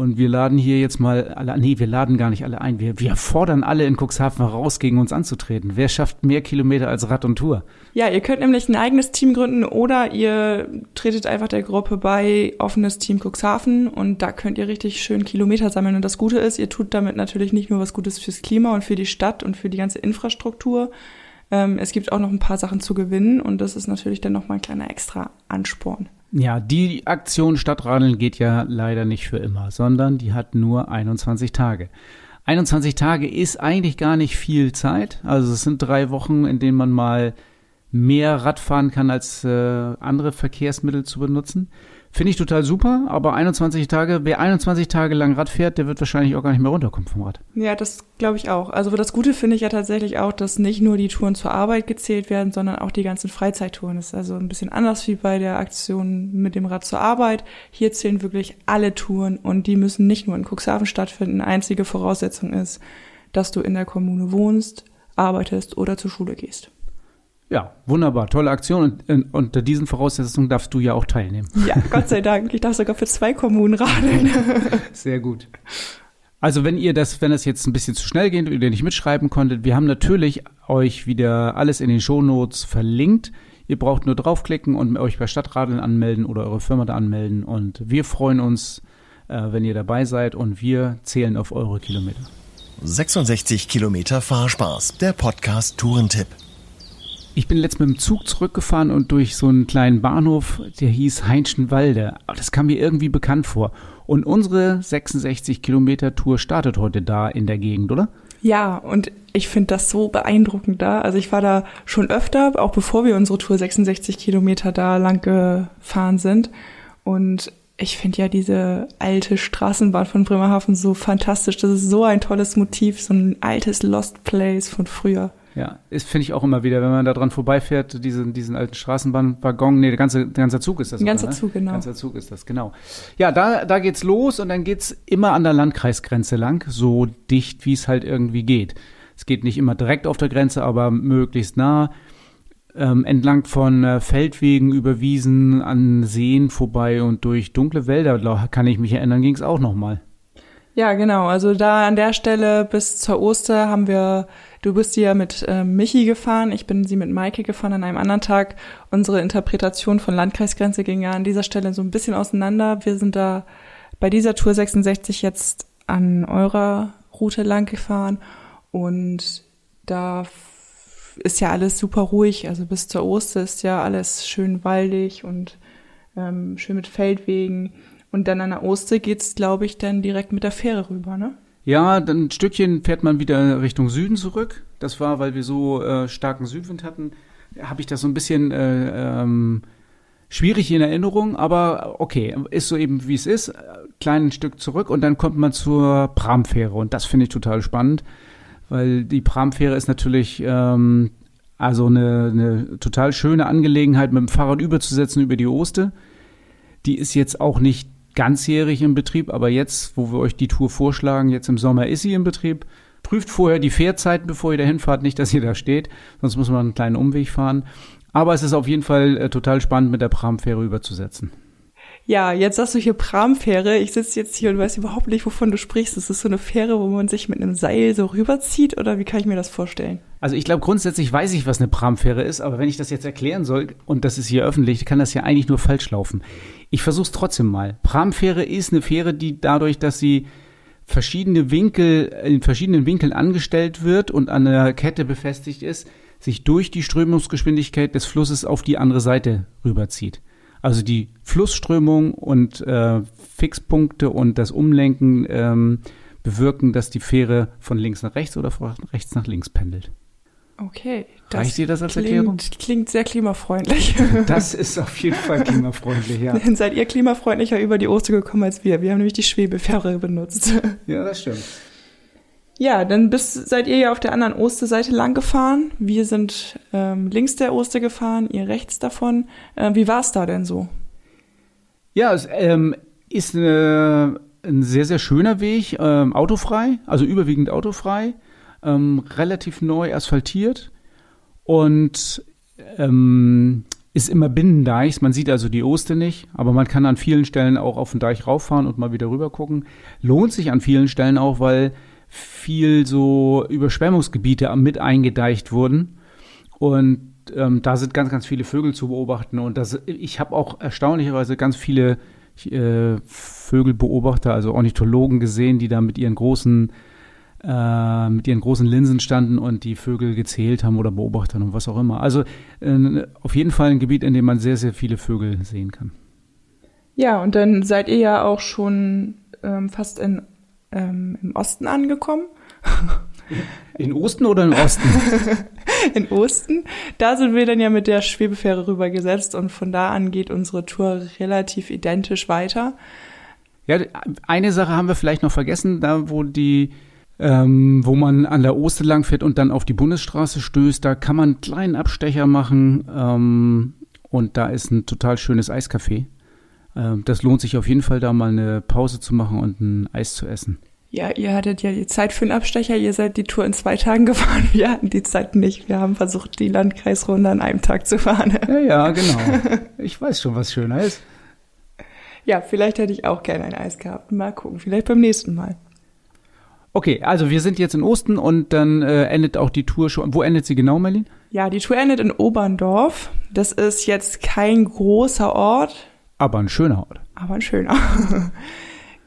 Und wir laden hier jetzt mal alle, nee, wir laden gar nicht alle ein. Wir, wir fordern alle in Cuxhaven raus, gegen uns anzutreten. Wer schafft mehr Kilometer als Rad und Tour? Ja, ihr könnt nämlich ein eigenes Team gründen oder ihr tretet einfach der Gruppe bei, offenes Team Cuxhaven und da könnt ihr richtig schön Kilometer sammeln. Und das Gute ist, ihr tut damit natürlich nicht nur was Gutes fürs Klima und für die Stadt und für die ganze Infrastruktur. Ähm, es gibt auch noch ein paar Sachen zu gewinnen und das ist natürlich dann nochmal ein kleiner extra Ansporn. Ja, die Aktion Stadtradeln geht ja leider nicht für immer, sondern die hat nur 21 Tage. 21 Tage ist eigentlich gar nicht viel Zeit. Also es sind drei Wochen, in denen man mal mehr Rad fahren kann, als äh, andere Verkehrsmittel zu benutzen. Finde ich total super, aber 21 Tage, wer 21 Tage lang Rad fährt, der wird wahrscheinlich auch gar nicht mehr runterkommen vom Rad. Ja, das glaube ich auch. Also das Gute finde ich ja tatsächlich auch, dass nicht nur die Touren zur Arbeit gezählt werden, sondern auch die ganzen Freizeittouren. Das ist also ein bisschen anders wie bei der Aktion mit dem Rad zur Arbeit. Hier zählen wirklich alle Touren und die müssen nicht nur in Cuxhaven stattfinden. Einzige Voraussetzung ist, dass du in der Kommune wohnst, arbeitest oder zur Schule gehst. Ja, wunderbar, tolle Aktion. Und, unter diesen Voraussetzungen darfst du ja auch teilnehmen. Ja, Gott sei Dank. Ich darf sogar für zwei Kommunen radeln. Sehr gut. Also wenn ihr das, wenn das jetzt ein bisschen zu schnell geht und ihr nicht mitschreiben konntet, wir haben natürlich euch wieder alles in den Shownotes verlinkt. Ihr braucht nur draufklicken und euch bei Stadtradeln anmelden oder eure Firma da anmelden. Und wir freuen uns, äh, wenn ihr dabei seid und wir zählen auf eure Kilometer. 66 Kilometer Fahrspaß, der Podcast Tourentipp. Ich bin letztens mit dem Zug zurückgefahren und durch so einen kleinen Bahnhof, der hieß Heinschenwalde. Das kam mir irgendwie bekannt vor. Und unsere 66 Kilometer Tour startet heute da in der Gegend, oder? Ja, und ich finde das so beeindruckend da. Also ich war da schon öfter, auch bevor wir unsere Tour 66 Kilometer da lang gefahren sind. Und ich finde ja diese alte Straßenbahn von Bremerhaven so fantastisch. Das ist so ein tolles Motiv, so ein altes Lost Place von früher. Ja, ist finde ich auch immer wieder, wenn man da dran vorbeifährt, diesen, diesen alten Straßenbahnwaggon, nee, der ganze, der ganze Zug ist das. Ein ganzer ne? Zug, genau. Ganzer Zug ist das, genau. Ja, da, da geht's los und dann geht's immer an der Landkreisgrenze lang, so dicht, wie es halt irgendwie geht. Es geht nicht immer direkt auf der Grenze, aber möglichst nah. Ähm, entlang von äh, Feldwegen über Wiesen an Seen vorbei und durch dunkle Wälder, kann ich mich erinnern, ging's auch nochmal. Ja, genau. Also da an der Stelle bis zur Oster haben wir, du bist ja mit äh, Michi gefahren, ich bin sie mit Maike gefahren an einem anderen Tag. Unsere Interpretation von Landkreisgrenze ging ja an dieser Stelle so ein bisschen auseinander. Wir sind da bei dieser Tour 66 jetzt an eurer Route lang gefahren und da ist ja alles super ruhig. Also bis zur Oster ist ja alles schön waldig und ähm, schön mit Feldwegen. Und dann an der Oster geht's, glaube ich, dann direkt mit der Fähre rüber, ne? Ja, dann ein Stückchen fährt man wieder Richtung Süden zurück. Das war, weil wir so äh, starken Südwind hatten, habe ich das so ein bisschen äh, ähm, schwierig in Erinnerung, aber okay, ist so eben wie es ist. Äh, kleinen Stück zurück und dann kommt man zur Bramfähre und das finde ich total spannend, weil die Pramfähre ist natürlich ähm, also eine, eine total schöne Angelegenheit, mit dem Fahrrad überzusetzen über die Oste. Die ist jetzt auch nicht ganzjährig im Betrieb, aber jetzt, wo wir euch die Tour vorschlagen, jetzt im Sommer ist sie im Betrieb. Prüft vorher die Fährzeiten, bevor ihr dahin fahrt, nicht, dass ihr da steht, sonst muss man einen kleinen Umweg fahren. Aber es ist auf jeden Fall äh, total spannend, mit der Pramfähre überzusetzen. Ja, jetzt sagst du hier Pramfähre. Ich sitze jetzt hier und weiß überhaupt nicht, wovon du sprichst. Ist das so eine Fähre, wo man sich mit einem Seil so rüberzieht oder wie kann ich mir das vorstellen? Also ich glaube, grundsätzlich weiß ich, was eine Pramfähre ist, aber wenn ich das jetzt erklären soll, und das ist hier öffentlich, kann das ja eigentlich nur falsch laufen. Ich versuche es trotzdem mal. Pramfähre ist eine Fähre, die dadurch, dass sie verschiedene Winkel, in verschiedenen Winkeln angestellt wird und an der Kette befestigt ist, sich durch die Strömungsgeschwindigkeit des Flusses auf die andere Seite rüberzieht. Also die Flussströmung und äh, Fixpunkte und das Umlenken ähm, bewirken, dass die Fähre von links nach rechts oder von rechts nach links pendelt. Okay. Reicht dir das als klingt, Erklärung? Klingt sehr klimafreundlich. Das ist auf jeden Fall klimafreundlich, ja. Dann seid ihr klimafreundlicher über die Oster gekommen als wir. Wir haben nämlich die Schwebefähre benutzt. Ja, das stimmt. Ja, dann bist, seid ihr ja auf der anderen Osterseite lang gefahren. Wir sind ähm, links der Oster gefahren, ihr rechts davon. Äh, wie war es da denn so? Ja, es ähm, ist eine, ein sehr, sehr schöner Weg, ähm, autofrei, also überwiegend autofrei, ähm, relativ neu asphaltiert und ähm, ist immer Binnendeichs. Man sieht also die Oste nicht, aber man kann an vielen Stellen auch auf den Deich rauffahren und mal wieder rüber gucken. Lohnt sich an vielen Stellen auch, weil viel so Überschwemmungsgebiete mit eingedeicht wurden. Und ähm, da sind ganz, ganz viele Vögel zu beobachten. Und das, ich habe auch erstaunlicherweise ganz viele äh, Vögelbeobachter, also Ornithologen gesehen, die da mit ihren großen äh, mit ihren großen Linsen standen und die Vögel gezählt haben oder beobachtet haben und was auch immer. Also äh, auf jeden Fall ein Gebiet, in dem man sehr, sehr viele Vögel sehen kann. Ja, und dann seid ihr ja auch schon ähm, fast in ähm, im Osten angekommen. In Osten oder im Osten? in Osten. Da sind wir dann ja mit der Schwebefähre rübergesetzt und von da an geht unsere Tour relativ identisch weiter. Ja, eine Sache haben wir vielleicht noch vergessen, da wo die ähm, wo man an der Oste lang fährt und dann auf die Bundesstraße stößt, da kann man einen kleinen Abstecher machen ähm, und da ist ein total schönes Eiscafé. Ähm, das lohnt sich auf jeden Fall, da mal eine Pause zu machen und ein Eis zu essen. Ja, ihr hattet ja die Zeit für einen Abstecher. Ihr seid die Tour in zwei Tagen gefahren. Wir hatten die Zeit nicht. Wir haben versucht, die Landkreisrunde an einem Tag zu fahren. Ja, ja, genau. Ich weiß schon, was schöner ist. Ja, vielleicht hätte ich auch gerne ein Eis gehabt. Mal gucken. Vielleicht beim nächsten Mal. Okay, also wir sind jetzt in Osten und dann äh, endet auch die Tour schon. Wo endet sie genau, Merlin? Ja, die Tour endet in Oberndorf. Das ist jetzt kein großer Ort. Aber ein schöner Ort. Aber ein schöner.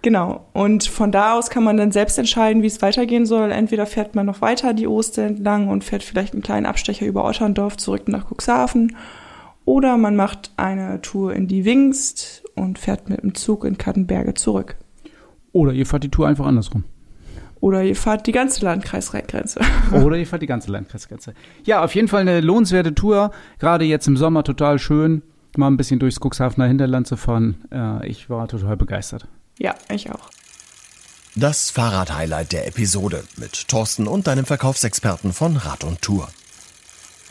genau. Und von da aus kann man dann selbst entscheiden, wie es weitergehen soll. Entweder fährt man noch weiter die Oster entlang und fährt vielleicht einen kleinen Abstecher über Otterndorf zurück nach Cuxhaven. Oder man macht eine Tour in die Wingst und fährt mit dem Zug in Kattenberge zurück. Oder ihr fahrt die Tour einfach andersrum. Oder ihr fahrt die ganze Landkreisgrenze. Oder ihr fahrt die ganze Landkreisgrenze. Ja, auf jeden Fall eine lohnenswerte Tour. Gerade jetzt im Sommer total schön mal ein bisschen durchs Cuxhavener Hinterland zu fahren. Äh, ich war total begeistert. Ja, ich auch. Das Fahrrad-Highlight der Episode mit Thorsten und deinem Verkaufsexperten von Rad und Tour.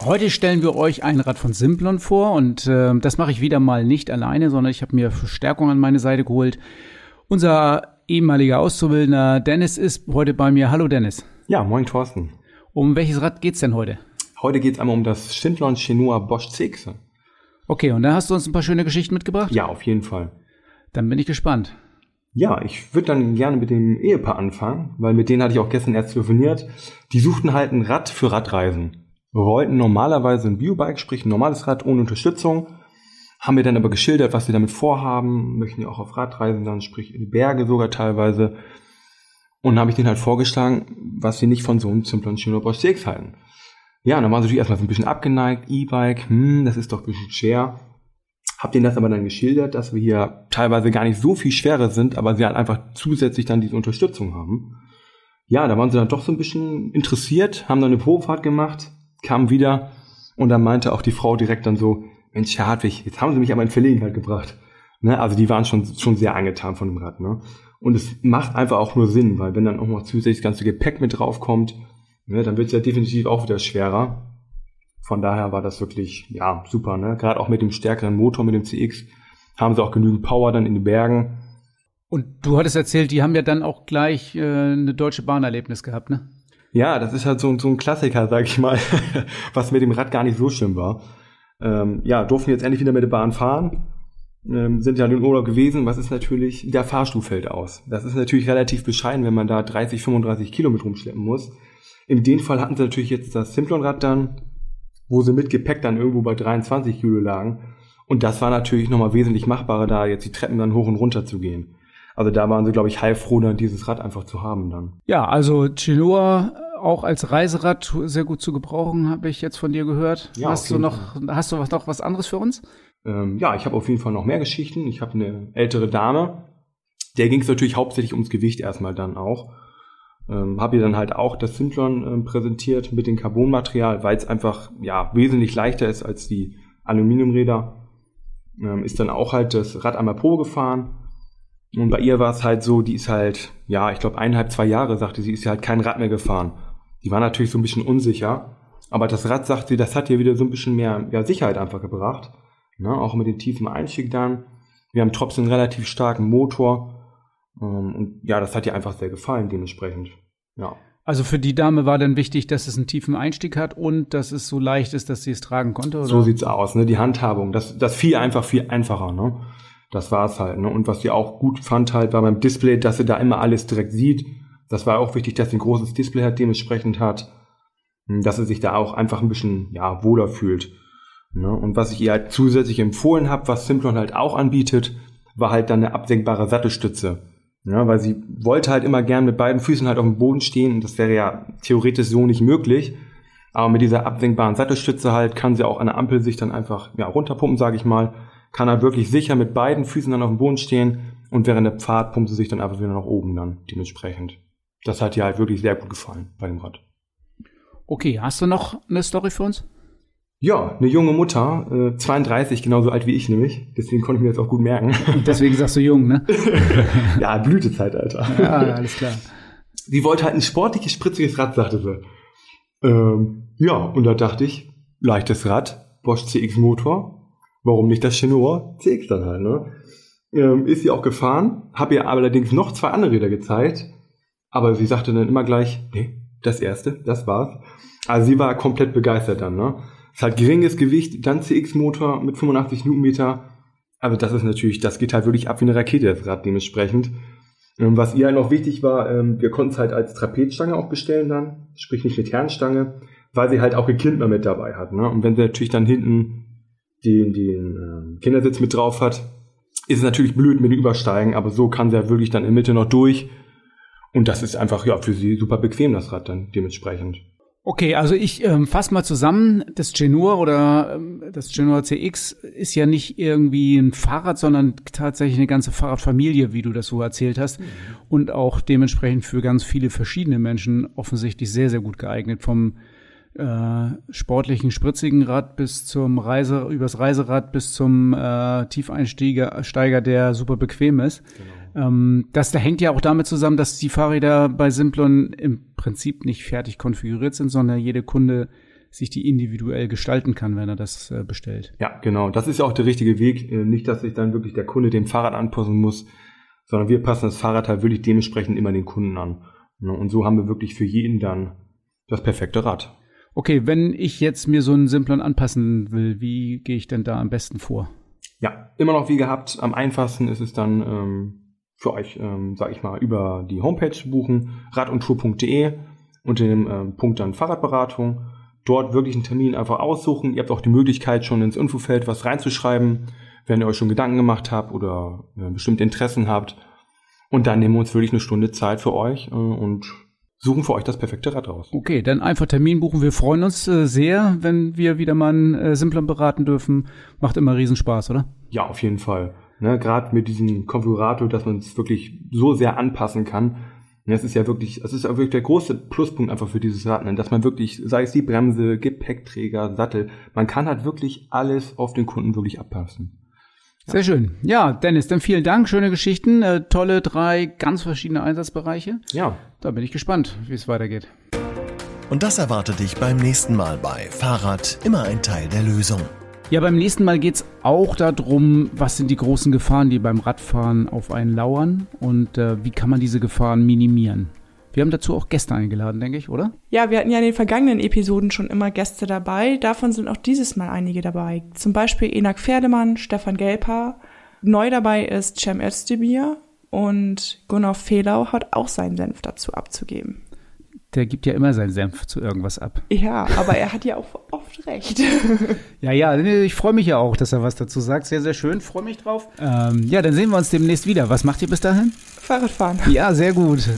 Heute stellen wir euch ein Rad von Simplon vor und äh, das mache ich wieder mal nicht alleine, sondern ich habe mir Verstärkung an meine Seite geholt. Unser ehemaliger Auszubildender Dennis ist heute bei mir. Hallo Dennis. Ja, moin Thorsten. Um welches Rad geht's denn heute? Heute geht's einmal um das Schindlon Chenua Bosch CX. Okay, und dann hast du uns ein paar schöne Geschichten mitgebracht? Ja, auf jeden Fall. Dann bin ich gespannt. Ja, ich würde dann gerne mit dem Ehepaar anfangen, weil mit denen hatte ich auch gestern erst telefoniert. Die suchten halt ein Rad für Radreisen. Wir wollten normalerweise ein Biobike, sprich ein normales Rad ohne Unterstützung. Haben wir dann aber geschildert, was sie damit vorhaben, möchten ja auch auf Radreisen dann, sprich in die Berge sogar teilweise. Und habe ich denen halt vorgeschlagen, was sie nicht von so einem simplen Schöner Bosch CX halten. Ja, dann waren sie natürlich erstmal so ein bisschen abgeneigt. E-Bike, hm, das ist doch ein bisschen schwer. Hab denen das aber dann geschildert, dass wir hier teilweise gar nicht so viel schwerer sind, aber sie halt einfach zusätzlich dann diese Unterstützung haben. Ja, da waren sie dann doch so ein bisschen interessiert, haben dann eine Probefahrt gemacht, kamen wieder und dann meinte auch die Frau direkt dann so, Mensch, Herr Hartwig, jetzt haben sie mich aber in Verlegenheit gebracht. Ne? Also die waren schon, schon sehr angetan von dem Rad. Ne? Und es macht einfach auch nur Sinn, weil wenn dann auch noch zusätzlich das ganze Gepäck mit draufkommt, ne, dann wird es ja definitiv auch wieder schwerer. Von daher war das wirklich, ja, super, ne? Gerade auch mit dem stärkeren Motor, mit dem CX, haben sie auch genügend Power dann in den Bergen. Und du hattest erzählt, die haben ja dann auch gleich äh, eine deutsche Bahnerlebnis gehabt, ne? Ja, das ist halt so, so ein Klassiker, sag ich mal, was mit dem Rad gar nicht so schlimm war. Ähm, ja, durften jetzt endlich wieder mit der Bahn fahren. Ähm, sind ja in Urlaub gewesen. Was ist natürlich, der Fahrstuhl fällt aus. Das ist natürlich relativ bescheiden, wenn man da 30, 35 Kilometer rumschleppen muss. In dem Fall hatten sie natürlich jetzt das Simplon-Rad dann, wo sie mit Gepäck dann irgendwo bei 23 Kilo lagen. Und das war natürlich nochmal wesentlich machbarer, da jetzt die Treppen dann hoch und runter zu gehen. Also da waren sie, glaube ich, heilfroh, dann dieses Rad einfach zu haben dann. Ja, also Chinoa auch als Reiserad sehr gut zu gebrauchen, habe ich jetzt von dir gehört. Ja, hast du noch, Fall. hast du was, noch was anderes für uns? Ähm, ja, ich habe auf jeden Fall noch mehr Geschichten. Ich habe eine ältere Dame, der ging es natürlich hauptsächlich ums Gewicht erstmal dann auch. Ähm, habe ihr dann halt auch das Simplon ähm, präsentiert mit dem Carbonmaterial, weil es einfach ja wesentlich leichter ist als die Aluminiumräder. Ähm, ist dann auch halt das Rad einmal Probe gefahren und bei ihr war es halt so, die ist halt, ja, ich glaube eineinhalb, zwei Jahre, sagte sie, ist ja halt kein Rad mehr gefahren. Die war natürlich so ein bisschen unsicher, aber das Rad, sagt sie, das hat ihr wieder so ein bisschen mehr ja, Sicherheit einfach gebracht. Ne? Auch mit dem tiefen Einstieg dann. Wir haben trotzdem einen relativ starken Motor. Ähm, und ja, das hat ihr einfach sehr gefallen, dementsprechend. Ja. Also für die Dame war dann wichtig, dass es einen tiefen Einstieg hat und dass es so leicht ist, dass sie es tragen konnte? Oder? So sieht's aus, ne? Die Handhabung, das, das viel einfach viel einfacher, ne? Das war's halt. Ne? Und was sie auch gut fand halt war beim Display, dass sie da immer alles direkt sieht. Das war auch wichtig, dass sie ein großes Display hat, dementsprechend hat, hm, dass sie sich da auch einfach ein bisschen ja, wohler fühlt. Ne? Und was ich ihr halt zusätzlich empfohlen habe, was Simplon halt auch anbietet, war halt dann eine absenkbare Sattelstütze. Ja, weil sie wollte halt immer gern mit beiden Füßen halt auf dem Boden stehen und das wäre ja theoretisch so nicht möglich. Aber mit dieser absenkbaren Sattelstütze halt kann sie auch an der Ampel sich dann einfach ja, runterpumpen, sage ich mal kann er wirklich sicher mit beiden Füßen dann auf dem Boden stehen und während der Pfad pumpt sie sich dann einfach wieder nach oben dann dementsprechend. Das hat dir halt wirklich sehr gut gefallen bei dem Rad. Okay, hast du noch eine Story für uns? Ja, eine junge Mutter, äh, 32, genauso alt wie ich nämlich. Deswegen konnte ich mir jetzt auch gut merken. Deswegen sagst du jung, ne? ja, Blütezeit, Alter. Ja, alles klar. Sie wollte halt ein sportliches, spritziges Rad, sagte sie. Ähm, ja, und da dachte ich, leichtes Rad, Bosch CX Motor, Warum nicht das Chinois CX dann halt, ne? Ähm, ist sie auch gefahren, habe ihr allerdings noch zwei andere Räder gezeigt, aber sie sagte dann immer gleich, nee, das erste, das war's. Also sie war komplett begeistert dann, ne? Es hat geringes Gewicht, dann CX-Motor mit 85 Newtonmeter, aber das ist natürlich, das geht halt wirklich ab wie eine Rakete, das Rad dementsprechend. Ähm, was ihr halt noch wichtig war, ähm, wir konnten es halt als Trapezstange auch bestellen dann, sprich nicht mit Herrenstange, weil sie halt auch ihr Kind mal mit dabei hat. Ne? Und wenn sie natürlich dann hinten den, den äh, Kindersitz mit drauf hat, ist es natürlich blöd mit dem Übersteigen, aber so kann sie ja wirklich dann in Mitte noch durch. Und das ist einfach ja für sie super bequem, das Rad dann dementsprechend. Okay, also ich ähm, fasse mal zusammen, das Genur oder ähm, das Genur CX ist ja nicht irgendwie ein Fahrrad, sondern tatsächlich eine ganze Fahrradfamilie, wie du das so erzählt hast. Mhm. Und auch dementsprechend für ganz viele verschiedene Menschen offensichtlich sehr, sehr gut geeignet. Vom äh, sportlichen spritzigen Rad bis zum Reise, übers Reiserad bis zum äh, Tiefeinsteiger, Steiger, der super bequem ist. Genau. Ähm, das da hängt ja auch damit zusammen, dass die Fahrräder bei Simplon im Prinzip nicht fertig konfiguriert sind, sondern jede Kunde sich die individuell gestalten kann, wenn er das äh, bestellt. Ja, genau. Das ist ja auch der richtige Weg. Äh, nicht, dass sich dann wirklich der Kunde dem Fahrrad anpassen muss, sondern wir passen das Fahrrad halt wirklich dementsprechend immer den Kunden an. Ne, und so haben wir wirklich für jeden dann das perfekte Rad. Okay, wenn ich jetzt mir so einen Simplon anpassen will, wie gehe ich denn da am besten vor? Ja, immer noch wie gehabt. Am einfachsten ist es dann ähm, für euch, ähm, sag ich mal, über die Homepage buchen, radundtour.de unter dem ähm, Punkt dann Fahrradberatung. Dort wirklich einen Termin einfach aussuchen. Ihr habt auch die Möglichkeit, schon ins Infofeld was reinzuschreiben, wenn ihr euch schon Gedanken gemacht habt oder äh, bestimmte Interessen habt. Und dann nehmen wir uns wirklich eine Stunde Zeit für euch äh, und suchen für euch das perfekte Rad raus. Okay, dann einfach Termin buchen. Wir freuen uns äh, sehr, wenn wir wieder mal einen äh, Simplon beraten dürfen. Macht immer Riesenspaß, oder? Ja, auf jeden Fall. Ne, Gerade mit diesem Konfigurator, dass man es wirklich so sehr anpassen kann. Das ist ja wirklich, das ist ja wirklich der große Pluspunkt einfach für dieses Rad, ne? dass man wirklich, sei es die Bremse, Gepäckträger, Sattel, man kann halt wirklich alles auf den Kunden wirklich abpassen. Sehr schön. Ja, Dennis, dann vielen Dank. Schöne Geschichten, äh, tolle drei ganz verschiedene Einsatzbereiche. Ja. Da bin ich gespannt, wie es weitergeht. Und das erwartet dich beim nächsten Mal bei Fahrrad immer ein Teil der Lösung. Ja, beim nächsten Mal geht es auch darum, was sind die großen Gefahren, die beim Radfahren auf einen lauern und äh, wie kann man diese Gefahren minimieren. Wir haben dazu auch Gäste eingeladen, denke ich, oder? Ja, wir hatten ja in den vergangenen Episoden schon immer Gäste dabei. Davon sind auch dieses Mal einige dabei. Zum Beispiel Enak Pferdemann, Stefan Gelper. Neu dabei ist Cem Özdemir und Gunnar Fehlau hat auch seinen Senf dazu abzugeben der gibt ja immer seinen Senf zu irgendwas ab. Ja, aber er hat ja auch oft recht. ja, ja, ich freue mich ja auch, dass er was dazu sagt. Sehr, sehr schön, freue mich drauf. Ähm, ja, dann sehen wir uns demnächst wieder. Was macht ihr bis dahin? Fahrradfahren. Ja, sehr gut.